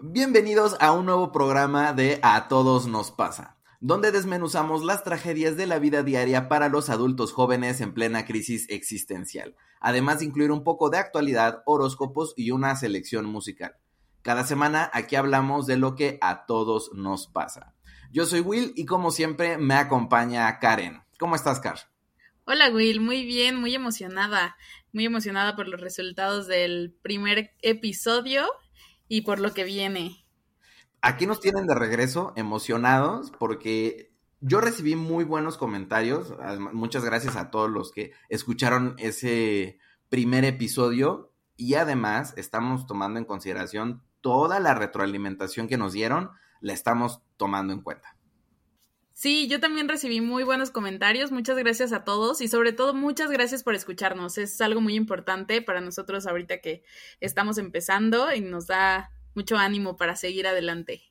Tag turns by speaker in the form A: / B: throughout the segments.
A: Bienvenidos a un nuevo programa de A Todos Nos Pasa, donde desmenuzamos las tragedias de la vida diaria para los adultos jóvenes en plena crisis existencial, además de incluir un poco de actualidad, horóscopos y una selección musical. Cada semana aquí hablamos de lo que a todos nos pasa. Yo soy Will y como siempre me acompaña Karen. ¿Cómo estás, Karen?
B: Hola Will, muy bien, muy emocionada, muy emocionada por los resultados del primer episodio y por lo que viene.
A: Aquí nos tienen de regreso emocionados porque yo recibí muy buenos comentarios. Muchas gracias a todos los que escucharon ese primer episodio y además estamos tomando en consideración toda la retroalimentación que nos dieron, la estamos tomando en cuenta.
B: Sí, yo también recibí muy buenos comentarios. Muchas gracias a todos y sobre todo muchas gracias por escucharnos. Es algo muy importante para nosotros ahorita que estamos empezando y nos da mucho ánimo para seguir adelante.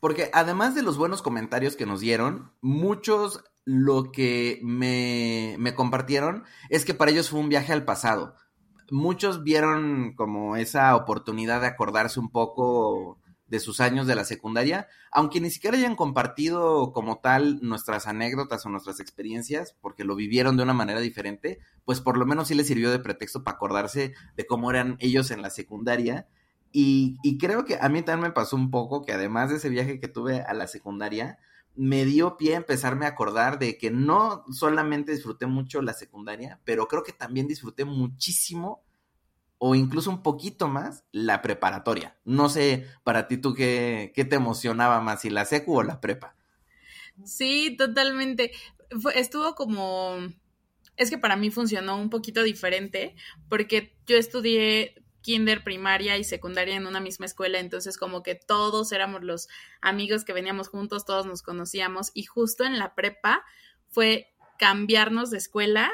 A: Porque además de los buenos comentarios que nos dieron, muchos lo que me, me compartieron es que para ellos fue un viaje al pasado. Muchos vieron como esa oportunidad de acordarse un poco de sus años de la secundaria, aunque ni siquiera hayan compartido como tal nuestras anécdotas o nuestras experiencias, porque lo vivieron de una manera diferente, pues por lo menos sí les sirvió de pretexto para acordarse de cómo eran ellos en la secundaria. Y, creo que a mí también me pasó un poco que además de ese viaje que tuve a la secundaria, me dio pie a empezarme a acordar de que no solamente disfruté mucho la secundaria, pero creo que también disfruté muchísimo o incluso un poquito más la preparatoria. No sé, para ti tú qué, qué te emocionaba más, si la secu o la prepa.
B: Sí, totalmente. estuvo como... Es que para mí funcionó un poquito diferente porque yo estudié kinder, primaria y secundaria en una misma escuela, entonces como que todos éramos los amigos que veníamos juntos, todos nos conocíamos y justo en la prepa fue cambiarnos de escuela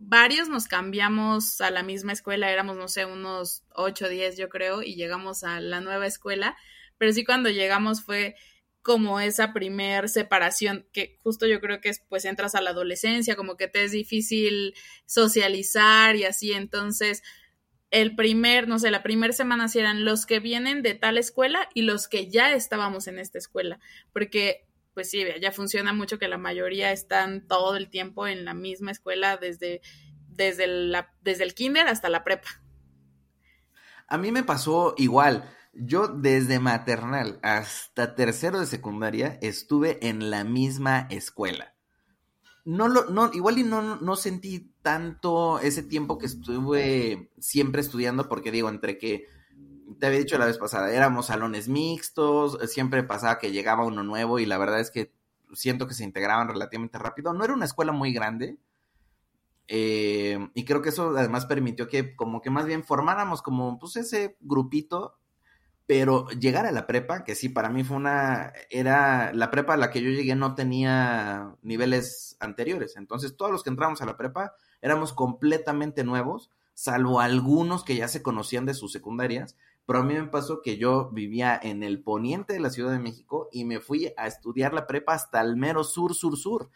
B: varios nos cambiamos a la misma escuela, éramos, no sé, unos 8 o 10 yo creo, y llegamos a la nueva escuela, pero sí cuando llegamos fue como esa primer separación que justo yo creo que es pues entras a la adolescencia, como que te es difícil socializar y así, entonces el primer, no sé, la primera semana sí eran los que vienen de tal escuela y los que ya estábamos en esta escuela, porque pues sí, ya funciona mucho que la mayoría están todo el tiempo en la misma escuela desde, desde, la, desde el kinder hasta la prepa.
A: A mí me pasó igual. Yo desde maternal hasta tercero de secundaria estuve en la misma escuela. No lo, no, igual y no, no sentí tanto ese tiempo que estuve siempre estudiando, porque digo, entre que te había dicho la vez pasada, éramos salones mixtos, siempre pasaba que llegaba uno nuevo y la verdad es que siento que se integraban relativamente rápido. No era una escuela muy grande eh, y creo que eso además permitió que como que más bien formáramos como pues ese grupito, pero llegar a la prepa, que sí, para mí fue una, era, la prepa a la que yo llegué no tenía niveles anteriores, entonces todos los que entramos a la prepa éramos completamente nuevos, salvo algunos que ya se conocían de sus secundarias, pero a mí me pasó que yo vivía en el poniente de la Ciudad de México y me fui a estudiar la prepa hasta el mero sur, sur, sur.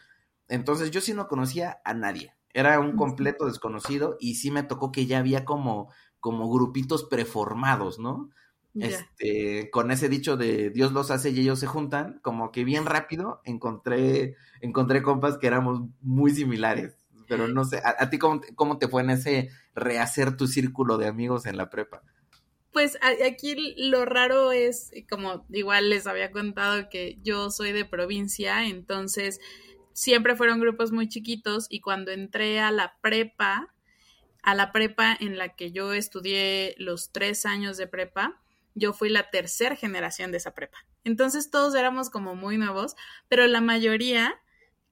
A: Entonces yo sí no conocía a nadie. Era un completo desconocido y sí me tocó que ya había como, como grupitos preformados, ¿no? Este, con ese dicho de Dios los hace y ellos se juntan, como que bien rápido encontré, encontré compas que éramos muy similares. Pero no sé, ¿a, ti cómo, cómo te fue en ese rehacer tu círculo de amigos en la prepa?
B: Pues aquí lo raro es, como igual les había contado que yo soy de provincia, entonces siempre fueron grupos muy chiquitos y cuando entré a la prepa, a la prepa en la que yo estudié los tres años de prepa, yo fui la tercera generación de esa prepa. Entonces todos éramos como muy nuevos, pero la mayoría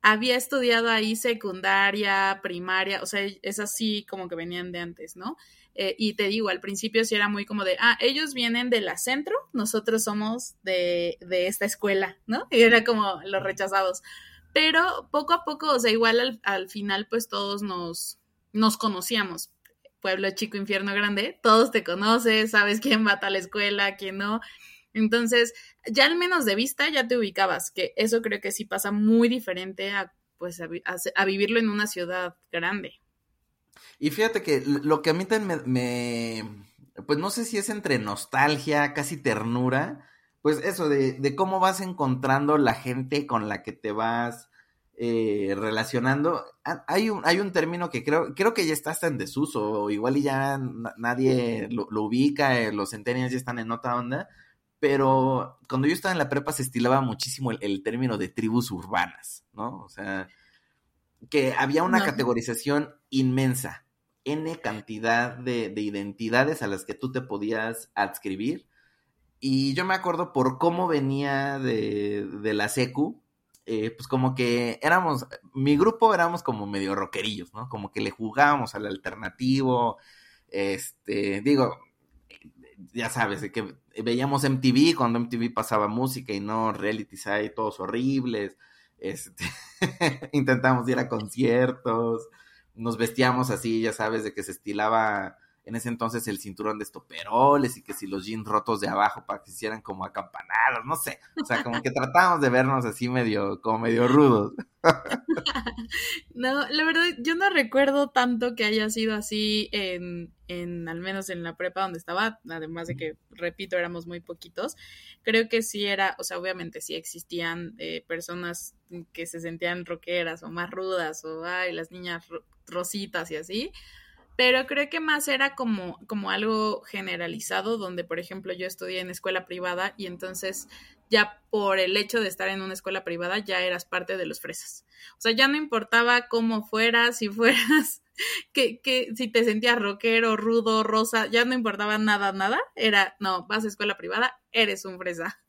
B: había estudiado ahí secundaria, primaria, o sea, es así como que venían de antes, ¿no? Eh, y te digo, al principio sí era muy como de, ah, ellos vienen de la centro, nosotros somos de, de esta escuela, ¿no? Y era como los rechazados. Pero poco a poco, o sea, igual al, al final, pues todos nos, nos conocíamos. Pueblo chico, infierno grande, todos te conoces, sabes quién va a tal escuela, quién no. Entonces, ya al menos de vista ya te ubicabas, que eso creo que sí pasa muy diferente a, pues, a vivirlo en una ciudad grande.
A: Y fíjate que lo que a mí también me, pues no sé si es entre nostalgia, casi ternura, pues eso, de, de cómo vas encontrando la gente con la que te vas eh, relacionando. Hay un, hay un término que creo, creo que ya está hasta en desuso, o igual y ya nadie lo, ubica, eh, los centenias ya están en otra onda, pero cuando yo estaba en la prepa se estilaba muchísimo el, término de tribus urbanas, ¿no? O sea, que había una categorización inmensa, n cantidad de, de identidades a las que tú te podías adscribir. Y yo me acuerdo por cómo venía de, de la secu, eh, pues como que éramos, mi grupo éramos como medio rockerillos, ¿no? Como que le jugábamos al alternativo, este, digo, ya sabes, que veíamos MTV cuando MTV pasaba música y no realities ahí todos horribles, este, intentamos ir a conciertos, nos vestíamos así, ya sabes, de que se estilaba en ese entonces el cinturón de estoperoles y que si los jeans rotos de abajo para que se hicieran como acampanados, no sé, o sea, como que tratábamos de vernos así medio, como medio rudos.
B: no, la verdad, yo no recuerdo tanto que haya sido así en, en, al menos en la prepa donde estaba, además de que, repito, éramos muy poquitos, creo que sí era, o sea, obviamente sí existían eh, personas que se sentían rockeras o más rudas o, ay, las niñas rositas y así, pero creo que más era como, como algo generalizado, donde, por ejemplo, yo estudié en escuela privada y entonces ya por el hecho de estar en una escuela privada ya eras parte de los fresas. O sea, ya no importaba cómo fueras, si fueras, que, que si te sentías rockero, rudo, rosa, ya no importaba nada, nada. Era, no, vas a escuela privada, eres un fresa.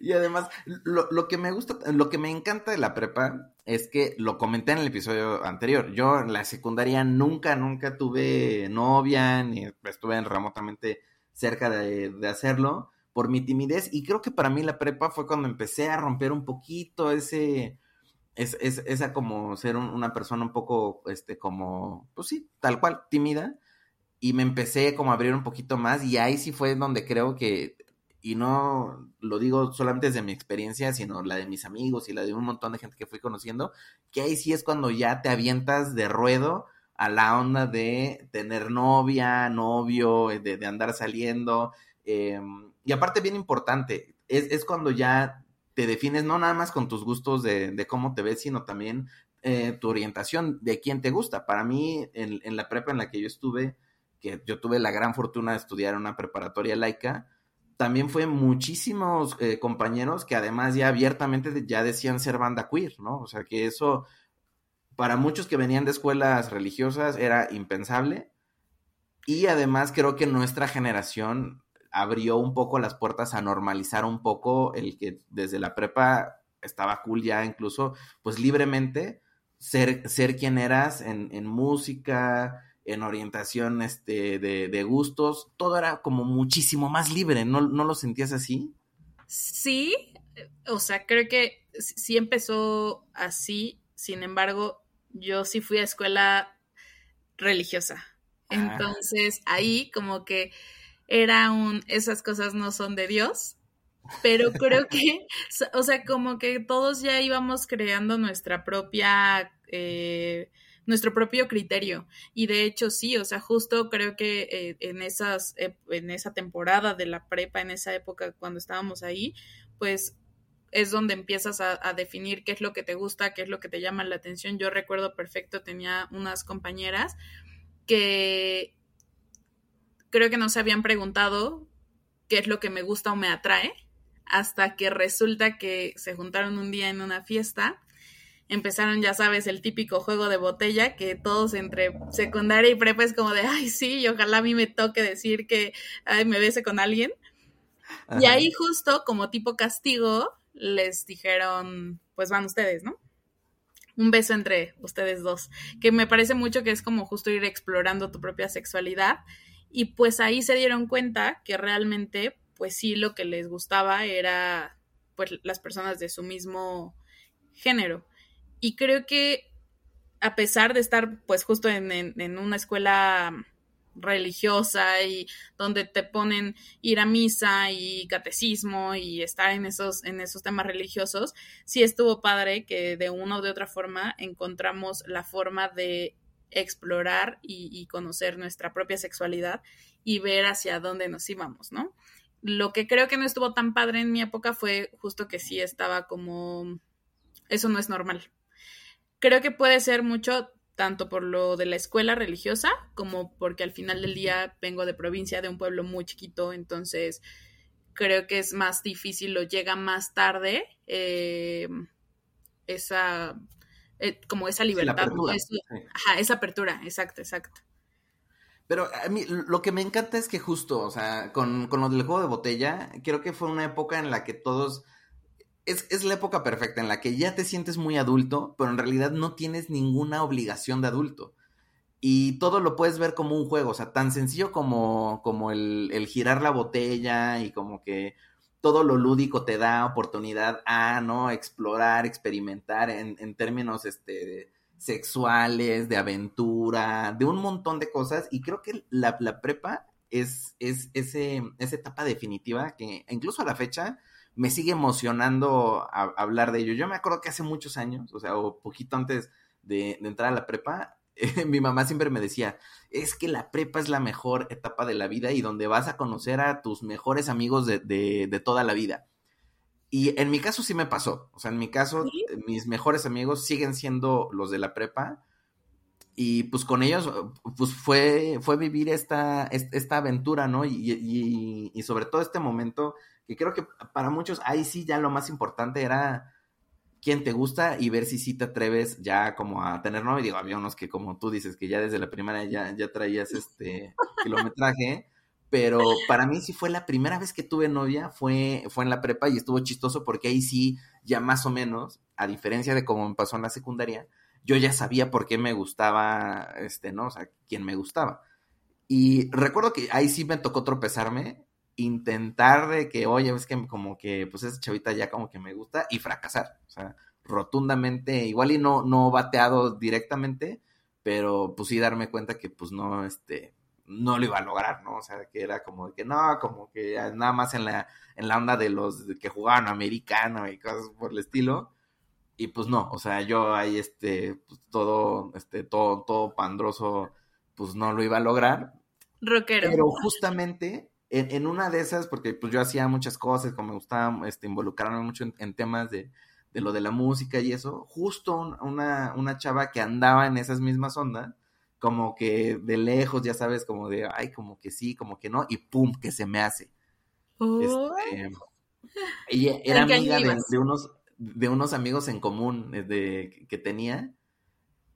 A: Y además, lo, lo, que me gusta, lo que me encanta de la prepa es que lo comenté en el episodio anterior. Yo en la secundaria nunca, nunca tuve novia, ni estuve remotamente cerca de, hacerlo por mi timidez. Y creo que para mí la prepa fue cuando empecé a romper un poquito ese, es, esa como ser una persona un poco, este, como, pues sí, tal cual, tímida. Y me empecé como a abrir un poquito más y ahí sí fue donde creo que y no lo digo solamente desde mi experiencia, sino la de mis amigos y la de un montón de gente que fui conociendo, que ahí sí es cuando ya te avientas de ruedo a la onda de tener novia, novio, eh, de, andar saliendo. Em, y aparte, bien importante, es, cuando ya te defines no nada más con tus gustos de, cómo te ves, sino también eh, tu orientación de quién te gusta. Para mí, en, en la prepa en la que yo estuve, que yo tuve la gran fortuna de estudiar en una preparatoria laica, también fue muchísimos eh, compañeros que además ya abiertamente ya decían ser banda queer, ¿no? O sea que eso para muchos que venían de escuelas religiosas era impensable. Y además creo que nuestra generación abrió un poco las puertas a normalizar un poco el que desde la prepa estaba cool ya incluso, pues libremente ser, ser quien eras en, en música, en orientación este, de, gustos, todo era como muchísimo más libre, ¿no, ¿no lo sentías así?
B: Sí, o sea, creo que sí empezó así, sin embargo, yo sí fui a escuela religiosa. Ah. Entonces, ahí como que era un, esas cosas no son de Dios, pero creo que, o sea, como que todos ya íbamos creando nuestra propia... Eh, nuestro propio criterio. Y de hecho sí, o sea, justo creo que eh, en, esas, en esa temporada de la prepa, en esa época cuando estábamos ahí, pues es donde empiezas a, definir qué es lo que te gusta, qué es lo que te llama la atención. Yo recuerdo perfecto, tenía unas compañeras que creo que no se habían preguntado qué es lo que me gusta o me atrae, hasta que resulta que se juntaron un día en una fiesta empezaron, ya sabes, el típico juego de botella que todos entre secundaria y prepa es como de, ay, sí, y ojalá a mí me toque decir que ay, me bese con alguien. Y ahí justo como tipo castigo les dijeron, pues van ustedes, ¿no? Un beso entre ustedes dos, que me parece mucho que es como justo ir explorando tu propia sexualidad. Y pues ahí se dieron cuenta que realmente, pues sí, lo que les gustaba era, pues, las personas de su mismo género. Y creo que a pesar de estar pues justo en, una escuela religiosa y donde te ponen ir a misa y catecismo y estar en esos, en esos temas religiosos, sí estuvo padre que de una u de otra forma encontramos la forma de explorar y, conocer nuestra propia sexualidad y ver hacia dónde nos íbamos, ¿no? Lo que creo que no estuvo tan padre en mi época fue justo que sí estaba como, eso no es normal. Creo que puede ser mucho tanto por lo de la escuela religiosa como porque al final del día vengo de provincia, de un pueblo muy chiquito, entonces creo que es más difícil o llega más tarde eh, esa, eh, como esa libertad, ajá, esa apertura, exacto, exacto.
A: Pero a mí lo que me encanta es que justo, o sea, con, con lo del juego de botella, creo que fue una época en la que todos... Es, es, la época perfecta en la que ya te sientes muy adulto, pero en realidad no tienes ninguna obligación de adulto. Y todo lo puedes ver como un juego, o sea, tan sencillo como, como el, el girar la botella y como que todo lo lúdico te da oportunidad a, ¿no? Explorar, experimentar en, en términos, este, sexuales, de aventura, de un montón de cosas. Y creo que la, la prepa es, es ese, esa etapa definitiva que incluso a la fecha me sigue emocionando hablar de ello. Yo me acuerdo que hace muchos años, o sea, o poquito antes de, de entrar a la prepa, mi mamá siempre me decía, es que la prepa es la mejor etapa de la vida y donde vas a conocer a tus mejores amigos de, de, toda la vida. Y en mi caso sí me pasó, o sea, en mi caso mis mejores amigos siguen siendo los de la prepa y pues con ellos pues fue, fue vivir esta, esta aventura, ¿no? Y, y, y sobre todo este momento que creo que para muchos ahí sí ya lo más importante era quién te gusta y ver si sí te atreves ya como a tener novio. Digo, había unos que como tú dices, que ya desde la primera ya, ya traías este kilometraje, pero para mí sí fue la primera vez que tuve novia, fue, fue en la prepa y estuvo chistoso porque ahí sí, ya más o menos, a diferencia de como me pasó en la secundaria, yo ya sabía por qué me gustaba, este, ¿no? O sea, quién me gustaba. Y recuerdo que ahí sí me tocó tropezarme, intentar de que, oye, es que como que, pues esa chavita ya como que me gusta y fracasar. O sea, rotundamente, igual y no, no bateado directamente, pero pues sí darme cuenta que pues no, este, no lo iba a lograr, ¿no? O sea, que era como que no, como que nada más en la, en la onda de los que jugaban americano y cosas por el estilo. Y pues no, o sea, yo ahí este, pues todo, este, todo, todo pandroso, pues no lo iba a lograr.
B: Rockero.
A: Pero justamente en, una de esas, porque pues yo hacía muchas cosas, como me gustaba este, involucrarme mucho en, temas de, de, lo de la música y eso, justo una, una chava que andaba en esas mismas ondas, como que de lejos, ya sabes, como de, ay, como que sí, como que no, y pum, que se me hace. Este, ella era amiga de, unos, de unos amigos en común eh, de, que tenía,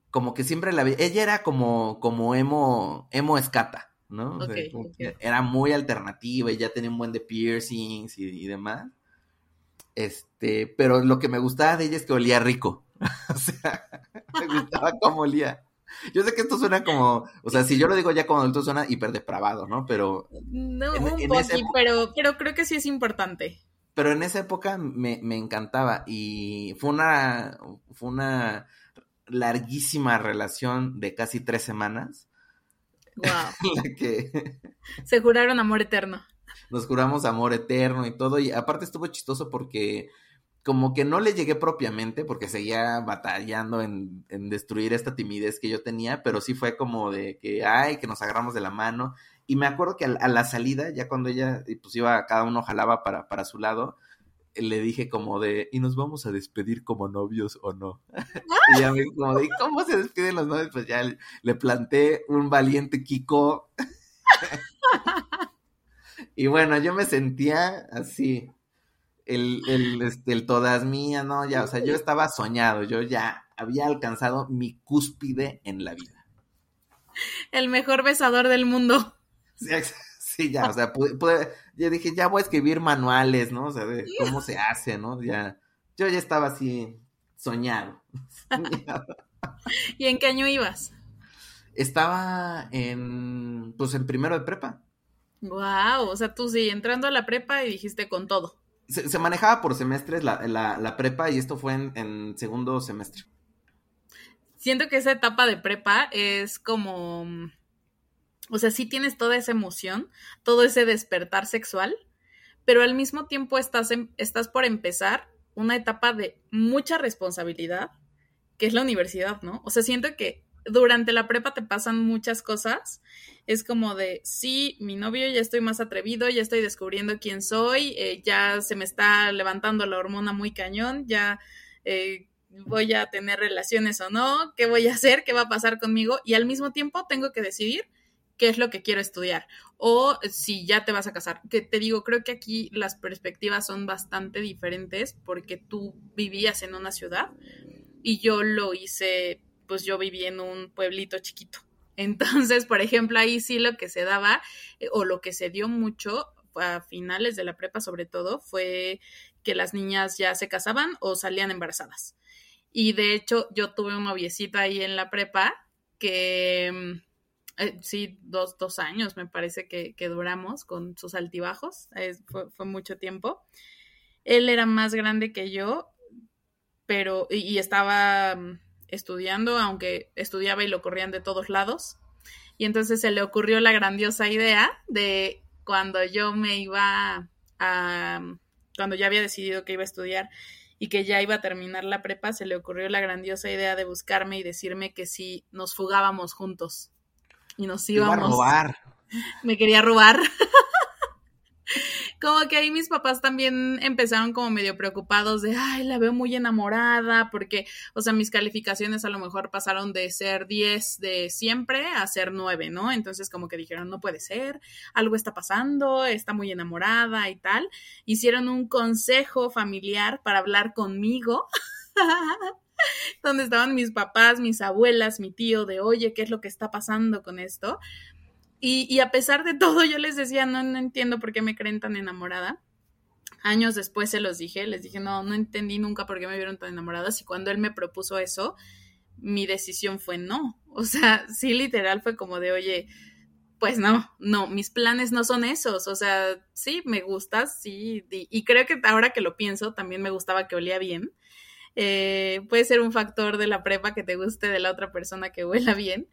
A: como que siempre la vi, ella era como, como emo, emo escata. ¿No? Era muy alternativa y ya tenía un buen de piercings y, demás. Este, pero lo que me gustaba de ella es que olía rico. o sea, me gustaba cómo olía. Yo sé que esto suena como, o sea, si yo lo digo ya como adulto suena hiper depravado, ¿no? Pero.
B: No, un pero, pero creo que sí es importante.
A: Pero en esa época me, me encantaba y fue una, fue una larguísima relación de casi tres semanas
B: Wow. que... Se juraron amor eterno.
A: Nos juramos amor eterno y todo. Y aparte estuvo chistoso porque como que no le llegué propiamente porque seguía batallando en, en, destruir esta timidez que yo tenía, pero sí fue como de que, ay, que nos agarramos de la mano. Y me acuerdo que a, a la salida, ya cuando ella, pues iba, cada uno jalaba para, para su lado, le dije como de, ¿y nos vamos a despedir como novios o no? y ya me como de, ¿cómo se despiden los novios? Pues ya le, planté un valiente Kiko. y bueno, yo me sentía así, el, el, este, el todas mías, ¿no? Ya, o sea, yo estaba soñado, yo ya había alcanzado mi cúspide en la vida.
B: El mejor besador del mundo.
A: Sí, Sí, ya, o sea, pude, ya dije, ya voy a escribir manuales, ¿no? O sea, de cómo se hace, ¿no? Ya, yo ya estaba así soñado.
B: ¿Y en qué año ibas?
A: Estaba en, pues, en primero de prepa.
B: Wow, o sea, tú sí, entrando a la prepa y dijiste con todo.
A: Se, manejaba por semestres la, la, prepa y esto fue en, en segundo semestre.
B: Siento que esa etapa de prepa es como o sea, sí tienes toda esa emoción, todo ese despertar sexual, pero al mismo tiempo estás, estás por empezar una etapa de mucha responsabilidad, que es la universidad, ¿no? O sea, siento que durante la prepa te pasan muchas cosas. Es como de, sí, mi novio ya estoy más atrevido, ya estoy descubriendo quién soy, eh, ya se me está levantando la hormona muy cañón, ya eh, voy a tener relaciones o no, qué voy a hacer, qué va a pasar conmigo y al mismo tiempo tengo que decidir qué es lo que quiero estudiar o si ya te vas a casar. Que te digo, creo que aquí las perspectivas son bastante diferentes porque tú vivías en una ciudad y yo lo hice pues yo viví en un pueblito chiquito. Entonces, por ejemplo, ahí sí lo que se daba eh, o lo que se dio mucho a finales de la prepa sobre todo fue que las niñas ya se casaban o salían embarazadas. Y de hecho yo tuve un noviecito ahí en la prepa que mm, eh, sí, dos, dos, años me parece que, duramos con sus altibajos, fue, fue, mucho tiempo. Él era más grande que yo, pero y estaba mm, estudiando, aunque estudiaba y lo corrían de todos lados. Y entonces se le ocurrió la grandiosa idea de cuando yo me iba a, cuando ya había decidido que iba a estudiar y que ya iba a terminar la prepa, se le ocurrió la grandiosa idea de buscarme y decirme que si nos fugábamos juntos y nos íbamos. a robar. Me quería robar. como que ahí mis papás también empezaron como medio preocupados de, ay, la veo muy enamorada, porque, o sea, mis calificaciones a lo mejor pasaron de ser 10 de siempre a ser 9, ¿no? Entonces como que dijeron, no puede ser, algo está pasando, está muy enamorada y tal. Hicieron un consejo familiar para hablar conmigo. donde estaban mis papás, mis abuelas, mi tío, de oye, ¿qué es lo que está pasando con esto? Y, a pesar de todo, yo les decía, no, no entiendo por qué me creen tan enamorada. Años después se los dije, les dije, no, no entendí nunca por qué me vieron tan enamoradas. Y cuando él me propuso eso, mi decisión fue no. O sea, sí, literal fue como de, oye, pues no, no, mis planes no son esos. O sea, sí, me gustas, sí. Y, creo que ahora que lo pienso, también me gustaba que olía bien. Eh, puede ser un factor de la prepa que te guste de la otra persona que huela bien,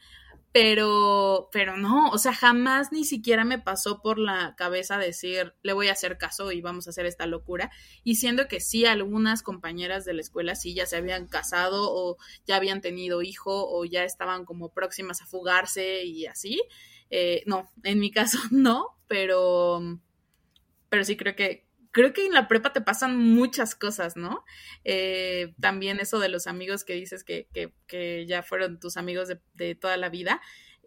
B: pero, pero no, o sea, jamás ni siquiera me pasó por la cabeza decir, le voy a hacer caso y vamos a hacer esta locura. Y siendo que sí, algunas compañeras de la escuela sí ya se habían casado o ya habían tenido hijo o ya estaban como próximas a fugarse y así. Eh, no, en mi caso no, pero, pero sí creo que, creo que en la prepa te pasan muchas cosas, ¿no? Eh, también eso de los amigos que dices que, que, ya fueron tus amigos de, toda la vida.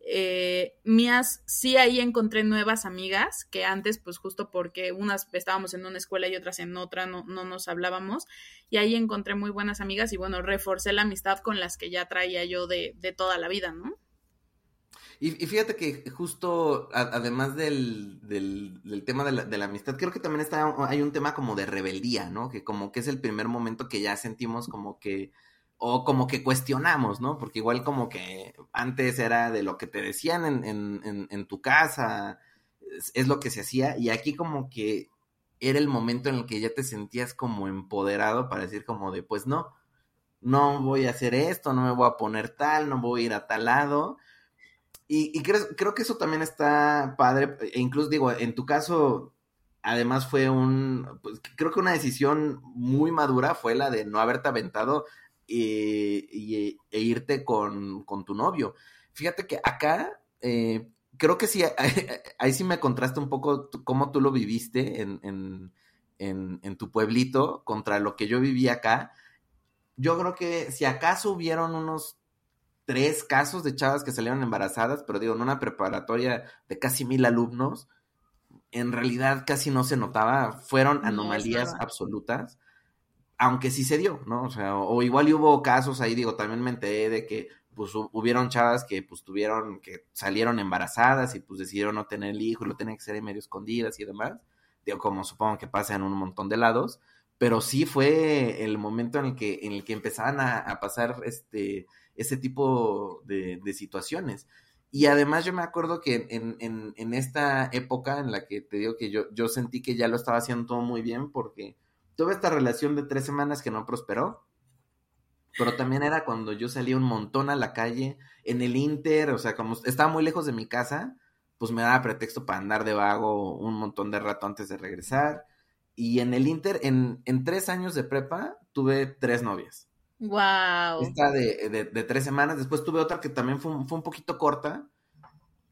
B: Eh, mías, sí ahí encontré nuevas amigas que antes, pues justo porque unas estábamos en una escuela y otras en otra, no, no nos hablábamos. Y ahí encontré muy buenas amigas y bueno, reforcé la amistad con las que ya traía yo de, de toda la vida, ¿no?
A: Y, fíjate que justo, además del, del, tema de la, amistad, creo que también está, hay un tema como de rebeldía, ¿no? Que como que es el primer momento que ya sentimos como que, o como que cuestionamos, ¿no? Porque igual como que antes era de lo que te decían en, en, tu casa, es, lo que se hacía, y aquí como que era el momento en el que ya te sentías como empoderado para decir como de, pues no, no voy a hacer esto, no me voy a poner tal, no voy a ir a tal lado, y, creo, creo, que eso también está padre, e incluso digo, en tu caso, además fue un, pues, creo que una decisión muy madura fue la de no haberte aventado e, e irte con, tu novio. Fíjate que acá, eh, creo que sí, ahí sí me contrasta un poco cómo tú lo viviste en, en, en, en tu pueblito contra lo que yo viví acá. Yo creo que si acaso hubieron unos tres casos de chavas que salieron embarazadas, pero digo, en una preparatoria de casi mil alumnos, en realidad casi no se notaba, fueron anomalías absolutas, aunque sí se dio, ¿no? O sea, o, igual hubo casos ahí, digo, también me enteré de que pues hubieron chavas que pues tuvieron, que salieron embarazadas y pues decidieron no tener el hijo y lo tenían que ser en medio escondidas y demás, digo, como supongo que pasa en un montón de lados, pero sí fue el momento en el que, en el que empezaban a, a pasar este ese tipo de, situaciones. Y además yo me acuerdo que en, esta época en la que te digo que yo, yo sentí que ya lo estaba haciendo todo muy bien porque tuve esta relación de tres semanas que no prosperó, pero también era cuando yo salía un montón a la calle, en el Inter, o sea, como estaba muy lejos de mi casa, pues me daba pretexto para andar de vago un montón de rato antes de regresar. Y en el Inter, en, en tres años de prepa, tuve tres novias.
B: Wow.
A: Esta de, de, tres semanas. Después tuve otra que también fue, fue un poquito corta.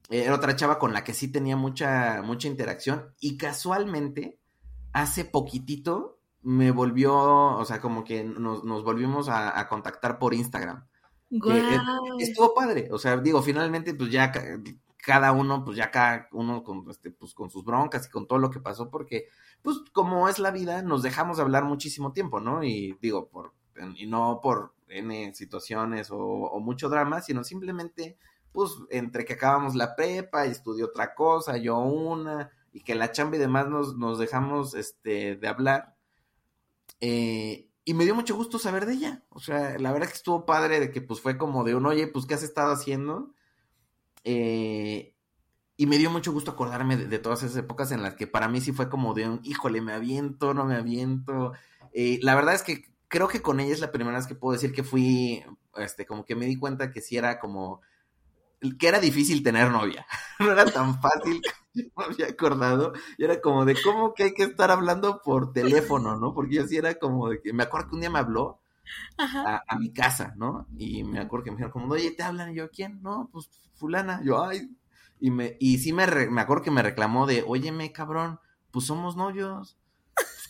A: Era otra chava con la que sí tenía mucha, mucha interacción. Y casualmente, hace poquitito me volvió, o sea, como que nos, nos volvimos a, contactar por Instagram. estuvo padre. O sea, digo, finalmente, pues ya cada uno, pues ya cada uno con, este, pues, con sus broncas y con todo lo que pasó, porque, pues como es la vida, nos dejamos hablar muchísimo tiempo, ¿no? Y digo, por, y no por N situaciones o, mucho drama, sino simplemente, pues, entre que acabamos la prepa y estudió otra cosa, yo una, y que la chamba y demás nos, nos dejamos, este, de hablar. Eh, y me dio mucho gusto saber de ella. O sea, la verdad que estuvo padre de que pues fue como de un, oye, pues, ¿qué has estado haciendo? Eh, y me dio mucho gusto acordarme de, todas esas épocas en las que para mí sí fue como de un, híjole, me aviento, no me aviento. Eh, la verdad es que creo que con ella es la primera vez que puedo decir que fui, este, como que me di cuenta que sí era como, que era difícil tener novia. no era tan fácil me había acordado. Y era como de cómo que hay que estar hablando por teléfono, ¿no? Porque yo sí era como de que, me acuerdo que un día me habló a, mi casa, ¿no? Y me acuerdo que me dijeron como, oye, ¿te hablan? Y yo, ¿quién? No, pues fulana. Yo, ay. Y, me, y sí me, me acuerdo que me reclamó de, óyeme, cabrón, pues somos novios.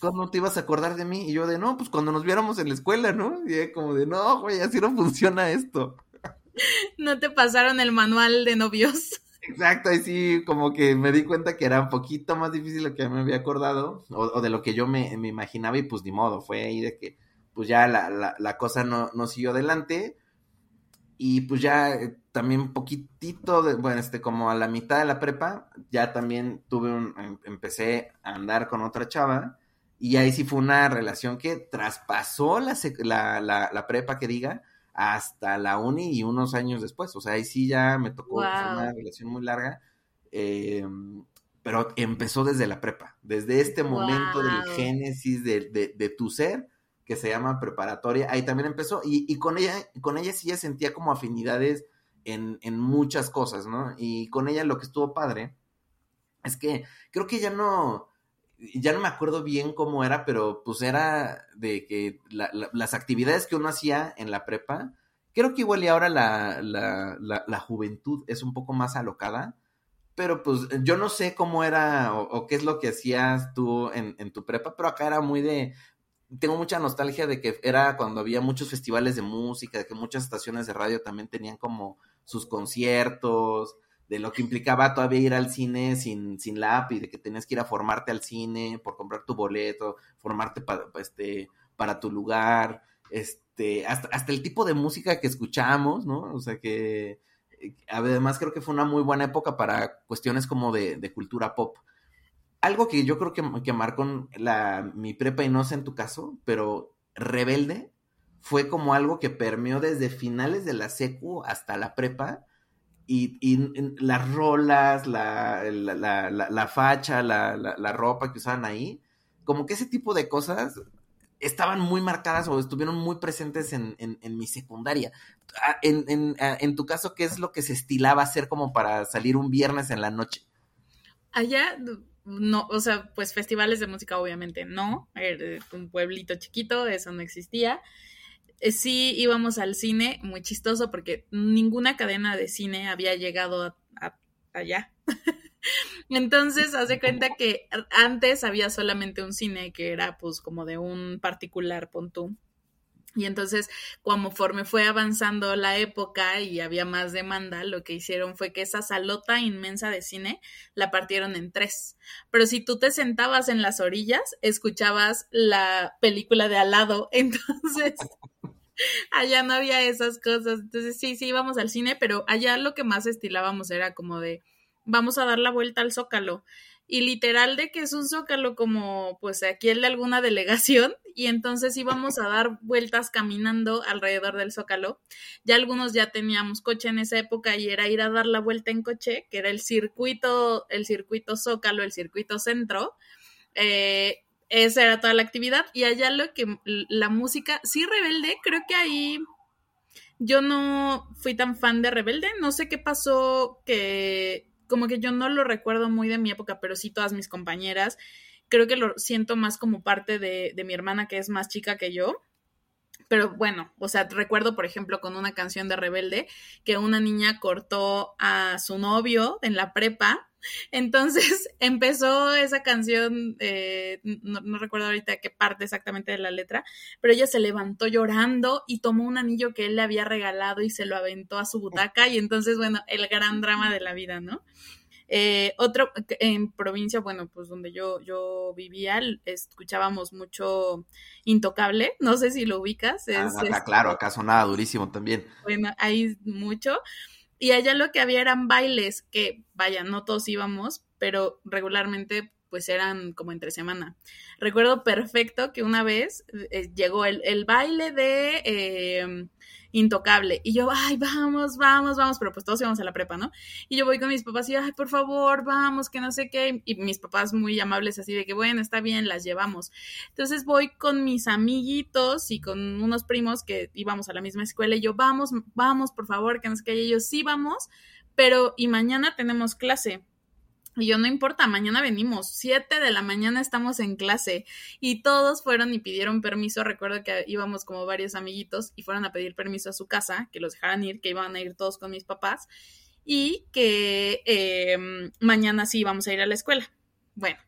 A: Cuando te ibas a acordar de mí? Y yo de, no, pues cuando nos viéramos en la escuela, ¿no? Y como de, no, güey, así no funciona esto.
B: No te pasaron el manual de novios.
A: Exacto, y sí, como que me di cuenta que era un poquito más difícil lo que me había acordado, o, de lo que yo me, me, imaginaba, y pues ni modo, fue ahí de que pues ya la, la, cosa no, no, siguió adelante. Y pues ya eh, también un poquitito, de, bueno, este, como a la mitad de la prepa, ya también tuve un, em, empecé a andar con otra chava. Y ahí sí fue una relación que traspasó la, la, la, prepa, que diga, hasta la uni y unos años después. O sea, ahí sí ya me tocó una relación muy larga. Em, pero empezó desde la prepa, desde este momento del génesis de, de, de, tu ser que se llama preparatoria, ahí también empezó, y, con ella, con ella sí ya sentía como afinidades en, en, muchas cosas, ¿no? Y con ella lo que estuvo padre es que creo que ya no, ya no me acuerdo bien cómo era, pero pues era de que las actividades que uno hacía en la prepa, creo que igual y ahora la, la juventud es un poco más alocada, pero pues yo no sé cómo era o, qué es lo que hacías tú en, en, tu prepa, pero acá era muy de, tengo mucha nostalgia de que era cuando había muchos festivales de música, de que muchas estaciones de radio también tenían como sus conciertos, de lo que implicaba todavía ir al cine sin, sin la app y de que tenías que ir a formarte al cine por comprar tu boleto, formarte para, este, para tu lugar, este, hasta, hasta el tipo de música que escuchamos, ¿no? O sea que eh, además creo que fue una muy buena época para cuestiones como de, de cultura pop algo que yo creo que, que marcó la, mi prepa y no sé en tu caso, pero rebelde fue como algo que permeó desde finales de la secu hasta la prepa y, las rolas, la, la, la facha, la, ropa que usaban ahí, como que ese tipo de cosas estaban muy marcadas o estuvieron muy presentes en, en, mi secundaria. Ah, en, en, ah, en, tu caso, ¿qué es lo que se estilaba hacer como para salir un viernes en la noche?
B: Allá, no, o sea, pues festivales de música obviamente no, un pueblito chiquito, eso no existía. Eh, sí íbamos al cine, muy chistoso porque ninguna cadena de cine había llegado allá. Entonces, hace cuenta que antes había solamente un cine que era pues como de un particular pontú y entonces, conforme fue avanzando la época y había más demanda, lo que hicieron fue que esa salota inmensa de cine la partieron en tres. Pero si tú te sentabas en las orillas, escuchabas la película de al lado. Entonces, allá no había esas cosas. Entonces, sí, sí íbamos al cine, pero allá lo que más estilábamos era como de, vamos a dar la vuelta al zócalo y literal de que es un zócalo como pues aquí el de alguna delegación y entonces íbamos a dar vueltas caminando alrededor del zócalo. Ya algunos ya teníamos coche en esa época y era ir a dar la vuelta en coche, que era el circuito, el circuito zócalo, el circuito centro. Eh, esa era toda la actividad y allá lo que la música, sí rebelde, creo que ahí yo no fui tan fan de rebelde, no sé qué pasó que como que yo no lo recuerdo muy de mi época, pero sí todas mis compañeras. Creo que lo siento más como parte de, mi hermana que es más chica que yo. Pero bueno, o sea, recuerdo, por ejemplo, con una canción de Rebelde, que una niña cortó a su novio en la prepa. Entonces empezó esa canción, eh, no, no, recuerdo ahorita qué parte exactamente de la letra, pero ella se levantó llorando y tomó un anillo que él le había regalado y se lo aventó a su butaca y entonces, bueno, el gran drama de la vida, ¿no? Eh, otro, en provincia, bueno, pues donde yo, yo vivía, escuchábamos mucho Intocable, no sé si lo ubicas.
A: Ah, es, claro, acá sonaba durísimo también.
B: Bueno, hay mucho. Y allá lo que había eran bailes, que vaya, no todos íbamos, pero regularmente pues eran como entre semana. Recuerdo perfecto que una vez eh, llegó el, el, baile de eh, intocable. Y yo, ay, vamos, vamos, vamos, pero pues todos íbamos a la prepa, ¿no? Y yo voy con mis papás y, ay, por favor, vamos, que no sé qué. Y mis papás muy amables así de que, bueno, está bien, las llevamos. Entonces voy con mis amiguitos y con unos primos que íbamos a la misma escuela y yo, vamos, vamos, por favor, que no sé qué. Y ellos, sí, vamos, pero y mañana tenemos clase. Y yo no importa, mañana venimos, siete de la mañana estamos en clase y todos fueron y pidieron permiso. Recuerdo que íbamos como varios amiguitos y fueron a pedir permiso a su casa, que los dejaran ir, que iban a ir todos con mis papás y que eh, mañana sí íbamos a ir a la escuela. Bueno,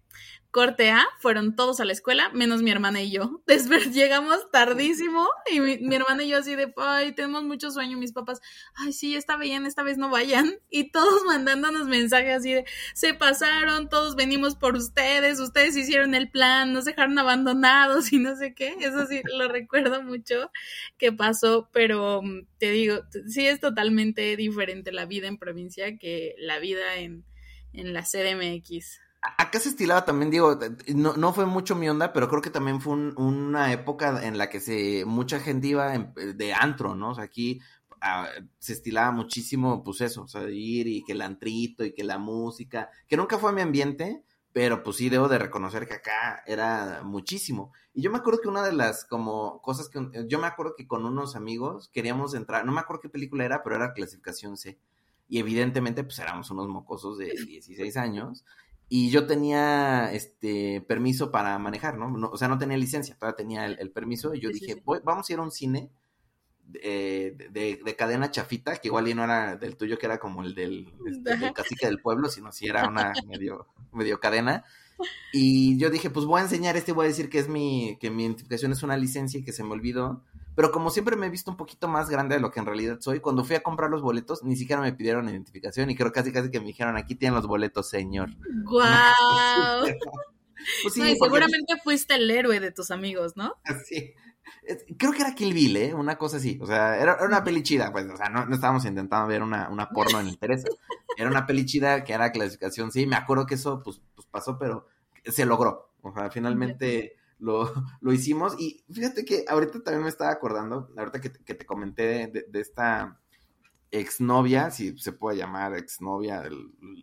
B: Corte A, fueron todos a la escuela, menos mi hermana y yo. Después llegamos tardísimo y mi, hermana y yo así de, ay, tenemos mucho sueño, mis papás, ay, sí, está bien, esta vez no vayan. Y todos mandándonos mensajes así de, se pasaron, todos venimos por ustedes, ustedes hicieron el plan, nos dejaron abandonados y no sé qué. Eso sí, lo recuerdo mucho que pasó, pero mm, te digo, sí es totalmente diferente la vida en provincia que la vida en, en la CDMX
A: acá se estilaba también, digo, no, no fue mucho mi onda, pero creo que también fue una época en la que se mucha gente iba de antro, ¿no? O sea, aquí ah, se estilaba muchísimo, pues eso, o sea, ir y que el antrito y que la música, que nunca fue mi ambiente, pero pues sí debo de reconocer que acá era muchísimo. Y yo me acuerdo que una de las como cosas que yo me acuerdo que con unos amigos queríamos entrar, no me acuerdo qué película era, pero era clasificación C. Y evidentemente pues éramos unos mocosos de 16 años y yo tenía este permiso para manejar, ¿no? o sea, no tenía licencia, todavía tenía el, permiso y yo dije, Voy, vamos a ir a un cine eh, de, cadena chafita, que igual y no era del tuyo, que era como el del, este, cacique del pueblo, sino si era una medio, medio cadena. Y yo dije, pues voy a enseñar este, voy a decir que es mi, que mi identificación es una licencia y que se me olvidó. Pero como siempre me he visto un poquito más grande de lo que en realidad soy, cuando fui a comprar los boletos, ni siquiera me pidieron identificación y creo casi casi que me dijeron, aquí tienen los boletos, señor.
B: ¡Guau! pues sí, seguramente fuiste el héroe de tus amigos, ¿no?
A: Sí. Creo que era Kill Bill, ¿eh? Una cosa así. O sea, era, una peli chida, pues, o sea, no, no estábamos intentando ver una, una porno en interés. Era una peli chida que era clasificación, sí, me acuerdo que eso, pues, pues pasó, pero se logró. O sea, finalmente lo, lo, hicimos. Y fíjate que ahorita también me estaba acordando, ahorita que, que te comenté de, de, esta exnovia, si se puede llamar exnovia,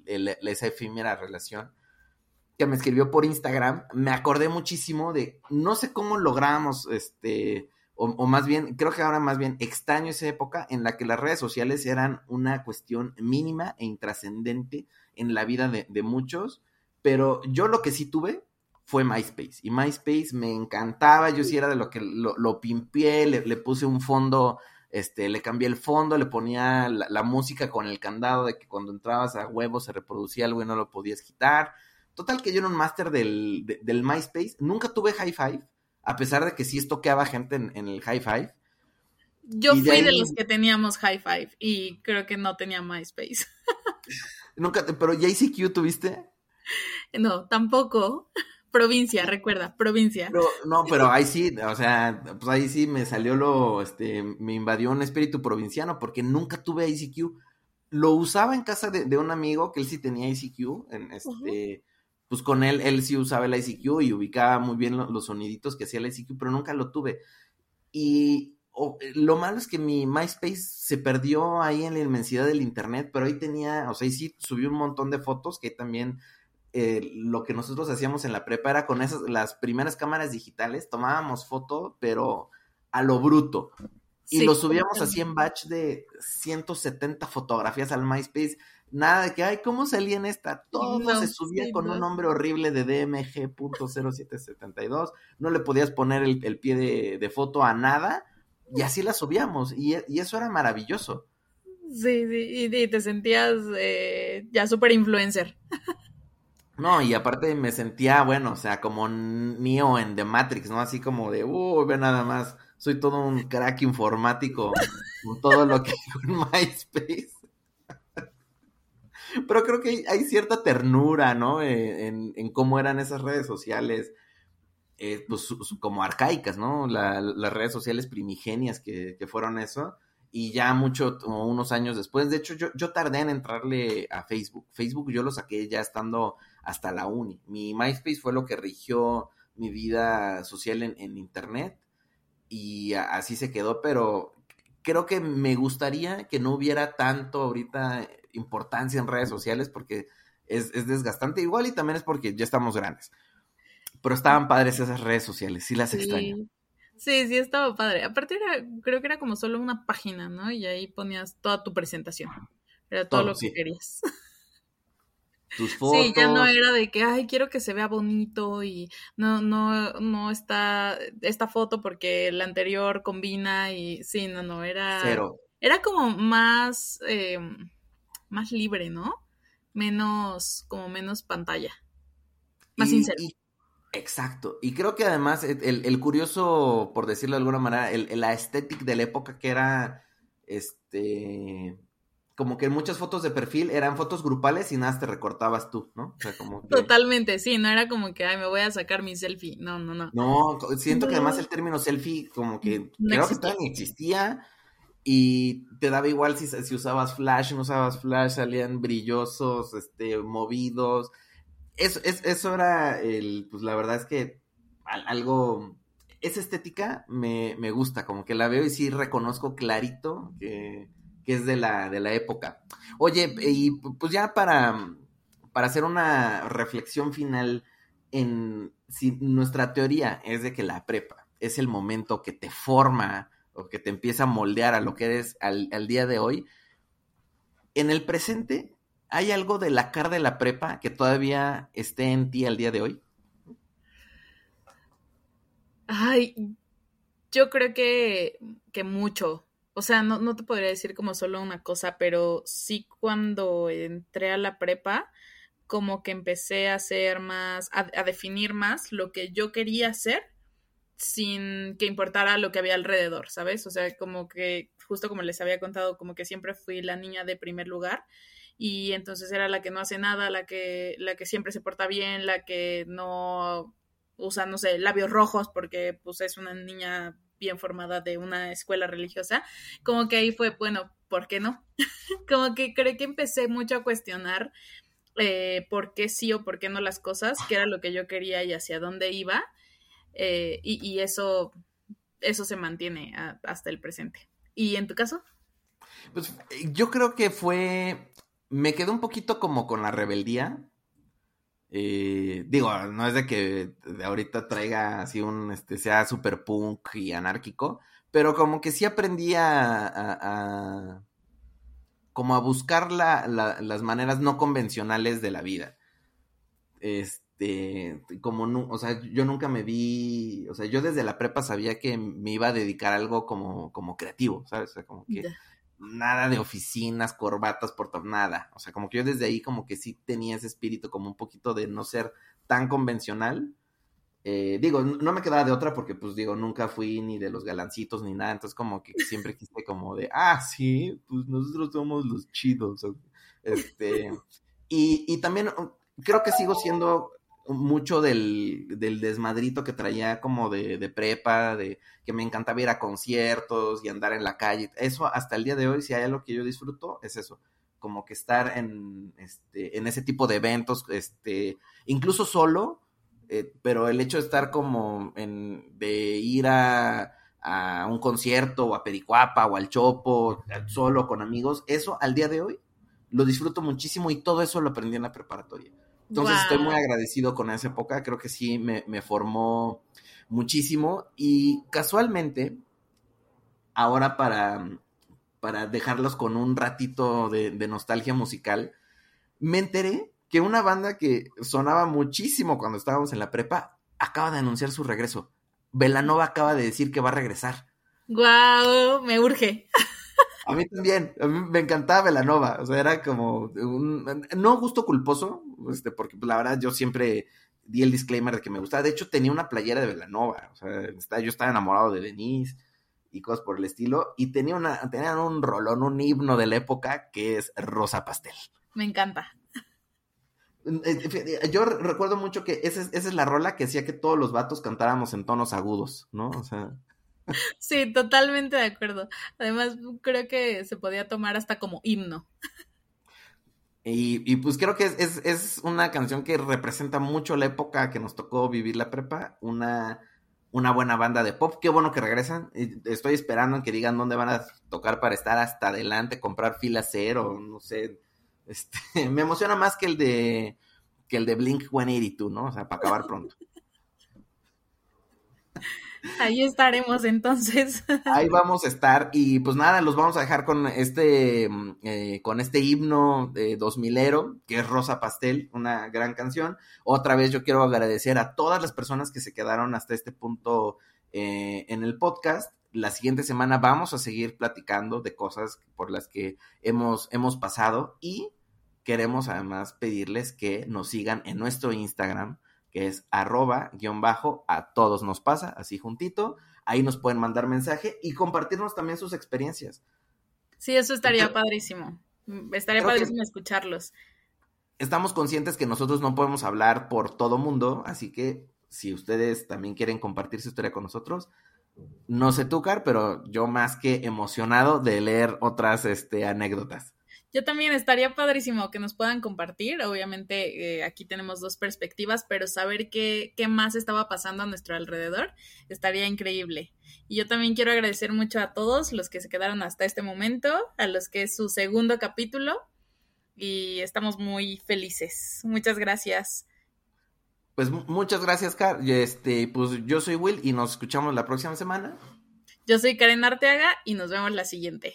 A: el, esa efímera relación, que me escribió por Instagram, me acordé muchísimo de, no sé cómo logramos, este, o, o, más bien, creo que ahora más bien extraño esa época en la que las redes sociales eran una cuestión mínima e intrascendente en la vida de, de muchos, pero yo lo que sí tuve fue MySpace. Y MySpace me encantaba, yo sí era de lo que lo, lo pimpié, le, le, puse un fondo, este, le cambié el fondo, le ponía la, la, música con el candado de que cuando entrabas a huevo se reproducía algo y no lo podías quitar. Total que yo era un máster del, de, del MySpace, nunca tuve High Five, a pesar de que sí estoqueaba gente en, en el High Five.
B: Yo fui de, ahí... de, los que teníamos High Five y creo que no tenía MySpace.
A: nunca, pero ¿JCQ tuviste?
B: No, tampoco. Provincia, recuerda, provincia.
A: Pero, no, pero ahí sí, o sea, pues ahí sí me salió lo, este, me invadió un espíritu provinciano porque nunca tuve ICQ. Lo usaba en casa de, de un amigo que él sí tenía ICQ, en este, uh -huh. pues con él, él sí usaba el ICQ y ubicaba muy bien lo, los soniditos que hacía el ICQ, pero nunca lo tuve. Y oh, lo malo es que mi MySpace se perdió ahí en la inmensidad del internet, pero ahí tenía, o sea, ahí sí subí un montón de fotos que también eh, lo que nosotros hacíamos en la prepa era con esas, las primeras cámaras digitales, tomábamos foto, pero a lo bruto. Y sí, lo subíamos así en batch de 170 fotografías al MySpace. Nada de que, ay, ¿cómo salía en esta? Todo no, se subía sí, con no. un nombre horrible de DMG.0772. No le podías poner el, el pie de, de, foto a nada. y así las subíamos, y, y eso era maravilloso.
B: Sí, sí, y, te sentías eh, ya súper influencer.
A: No, y aparte me sentía, bueno, o sea, como Neo en The Matrix, ¿no? Así como de, uh, ve nada más, soy todo un crack informático con todo lo que con MySpace. Pero creo que hay cierta ternura, ¿no? Eh, en, cómo eran esas redes sociales, eh, pues como arcaicas, ¿no? las redes sociales primigenias que, que fueron eso y ya mucho, unos años después, de hecho yo, yo tardé en entrarle a Facebook. Facebook yo lo saqué ya estando hasta la uni. Mi MySpace fue lo que rigió mi vida social en, Internet y así se quedó, pero creo que me gustaría que no hubiera tanto ahorita importancia en redes sociales porque es, desgastante igual y también es porque ya estamos grandes. Pero estaban padres esas redes sociales, sí las extraño.
B: Sí, sí, estaba padre. Aparte era, creo que era como solo una página, ¿no? Y ahí ponías toda tu presentación. Era todo, lo que querías. Tus fotos. Sí, ya no era de que, ay, quiero que se vea bonito y no, no, no está esta foto porque la anterior combina y sí, no, no, era. Cero. Era como más, eh, más libre, ¿no? Menos, como menos pantalla. Más sincero.
A: Exacto. Y creo que además el, curioso, por decirlo de alguna manera, el, la estética de la época que era, este, como que muchas fotos de perfil eran fotos grupales y nada te recortabas tú, ¿no? O sea, como
B: Totalmente, sí, no era como que, ay, me voy a sacar mi selfie. No, no, no.
A: No, siento que además el término selfie como que creo que ni existía y te daba igual si, si usabas flash, no usabas flash, salían brillosos, este, movidos eso, eso era el, pues la verdad es que algo, esa estética me, gusta, como que la veo y sí reconozco clarito que, es de la, de la época. Oye, y pues ya para, para hacer una reflexión final en si nuestra teoría es de que la prepa es el momento que te forma o que te empieza a moldear a lo que eres al, al día de hoy, en el presente, ¿Hay algo de la cara de la prepa que todavía esté en ti al día de hoy?
B: Ay, yo creo que, que mucho. O sea, no, no, te podría decir como solo una cosa, pero sí cuando entré a la prepa, como que empecé a hacer más, a, a definir más lo que yo quería hacer sin que importara lo que había alrededor, ¿sabes? O sea, como que, justo como les había contado, como que siempre fui la niña de primer lugar y entonces era la que no hace nada, la que, la que siempre se porta bien, la que no usa, no sé, labios rojos porque pues es una niña bien formada de una escuela religiosa, como que ahí fue, bueno, ¿por qué no? como que creo que empecé mucho a cuestionar eh, por qué sí o por qué no las cosas, qué era lo que yo quería y hacia dónde iba, eh, y, eso, eso se mantiene hasta el presente. ¿Y en tu caso?
A: Pues yo creo que fue me quedé un poquito como con la rebeldía. Eh, digo, no es de que ahorita traiga así un, este, sea super punk y anárquico, pero como que sí aprendí a, como a buscar las maneras no convencionales de la vida. Este, como, no, o sea, yo nunca me vi, o sea, yo desde la prepa sabía que me iba a dedicar a algo como, como creativo, ¿sabes? O sea, como que nada de oficinas, corbatas, por nada. O sea, como que yo desde ahí como que sí tenía ese espíritu como un poquito de no ser tan convencional. Eh, digo, no me quedaba de otra porque pues digo, nunca fui ni de los galancitos ni nada, entonces como que siempre quise como de, ah, sí, pues nosotros somos los chidos. Este, y, y también creo que sigo siendo mucho del, del, desmadrito que traía como de, de, prepa, de que me encantaba ir a conciertos y andar en la calle. Eso hasta el día de hoy, si hay algo que yo disfruto, es eso. Como que estar en, este, en ese tipo de eventos, este, incluso solo, eh, pero el hecho de estar como en, de ir a, a un concierto o a Pericuapa o al Chopo, solo con amigos, eso al día de hoy lo disfruto muchísimo y todo eso lo aprendí en la preparatoria. Entonces estoy muy agradecido con esa época, creo que sí me, formó muchísimo y casualmente, ahora para, para dejarlos con un ratito de, nostalgia musical, me enteré que una banda que sonaba muchísimo cuando estábamos en la prepa acaba de anunciar su regreso. Velanova acaba de decir que va a regresar.
B: Guau, me urge.
A: A mí también, a mí me encantaba Velanova, o sea, era como un, no gusto culposo, este, porque pues, la verdad yo siempre di el disclaimer de que me gustaba, de hecho tenía una playera de Velanova, o sea, yo estaba enamorado de Denise y cosas por el estilo, y tenía una, tenían un rolón, un himno de la época que es Rosa Pastel.
B: Me encanta.
A: Eh, yo recuerdo mucho que esa es, esa es la rola que hacía que todos los vatos cantáramos en tonos agudos, ¿no? O sea...
B: Sí, totalmente de acuerdo. Además, creo que se podía tomar hasta como himno.
A: Y, pues creo que es, una canción que representa mucho la época que nos tocó vivir la prepa, una, una buena banda de pop. Qué bueno que regresan. Estoy esperando que digan dónde van a tocar para estar hasta adelante, comprar fila cero, no sé. Este, me emociona más que el de que el de Blink 182, ¿no? O sea, para acabar pronto.
B: Ahí estaremos entonces.
A: Ahí vamos a estar y pues nada, los vamos a dejar con este mm, eh, con este himno de 2000ero, que es Rosa Pastel, una gran canción. Otra vez yo quiero agradecer a todas las personas que se quedaron hasta este punto eh, en el podcast. La siguiente semana vamos a seguir platicando de cosas por las que hemos, hemos pasado y queremos además pedirles que nos sigan en nuestro Instagram que es arroba guion bajo a todos nos pasa, así juntito. Ahí nos pueden mandar mensaje y compartirnos también sus experiencias.
B: Sí, eso estaría padrísimo. Estaría padrísimo escucharlos.
A: Estamos conscientes que nosotros no podemos hablar por todo mundo, así que si ustedes también quieren compartir su historia con nosotros, no sé tú, pero yo más que emocionado de leer otras este, anécdotas.
B: Yo también estaría padrísimo que nos puedan compartir. Obviamente eh, aquí tenemos dos perspectivas, pero saber qué, qué más estaba pasando a nuestro alrededor estaría increíble. Y yo también quiero agradecer mucho a todos los que se quedaron hasta este momento, a los que es su segundo capítulo y estamos muy felices. Muchas gracias.
A: Pues muchas gracias, Car. Este, pues yo soy Will y nos escuchamos la próxima semana.
B: Yo soy Karen Arteaga y nos vemos la siguiente.